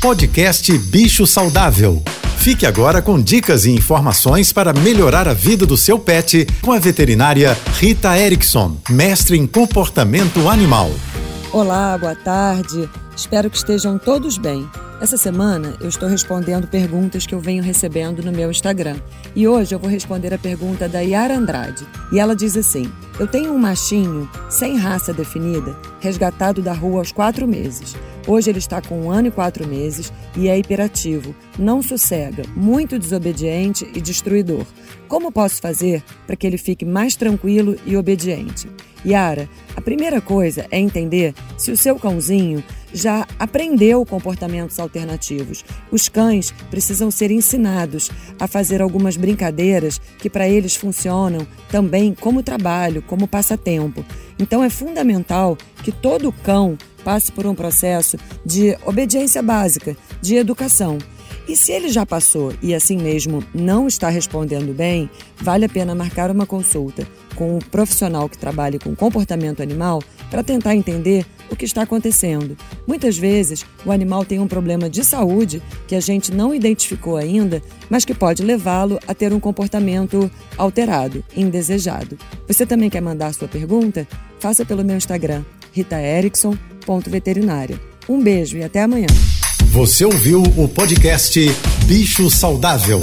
Podcast Bicho Saudável. Fique agora com dicas e informações para melhorar a vida do seu pet com a veterinária Rita Erickson, mestre em comportamento animal. Olá, boa tarde. Espero que estejam todos bem. Essa semana eu estou respondendo perguntas que eu venho recebendo no meu Instagram. E hoje eu vou responder a pergunta da Yara Andrade. E ela diz assim: Eu tenho um machinho sem raça definida, resgatado da rua aos quatro meses. Hoje ele está com um ano e quatro meses e é hiperativo, não sossega, muito desobediente e destruidor. Como posso fazer para que ele fique mais tranquilo e obediente? Yara, a primeira coisa é entender se o seu cãozinho já aprendeu comportamentos alternativos. Os cães precisam ser ensinados a fazer algumas brincadeiras que para eles funcionam também como trabalho, como passatempo. Então é fundamental que todo cão passe por um processo de obediência básica, de educação. E se ele já passou e assim mesmo não está respondendo bem, vale a pena marcar uma consulta com um profissional que trabalhe com comportamento animal para tentar entender o que está acontecendo. Muitas vezes, o animal tem um problema de saúde que a gente não identificou ainda, mas que pode levá-lo a ter um comportamento alterado, indesejado. Você também quer mandar sua pergunta? Faça pelo meu Instagram, ritaerickson.veterinária. Um beijo e até amanhã. Você ouviu o podcast Bicho Saudável.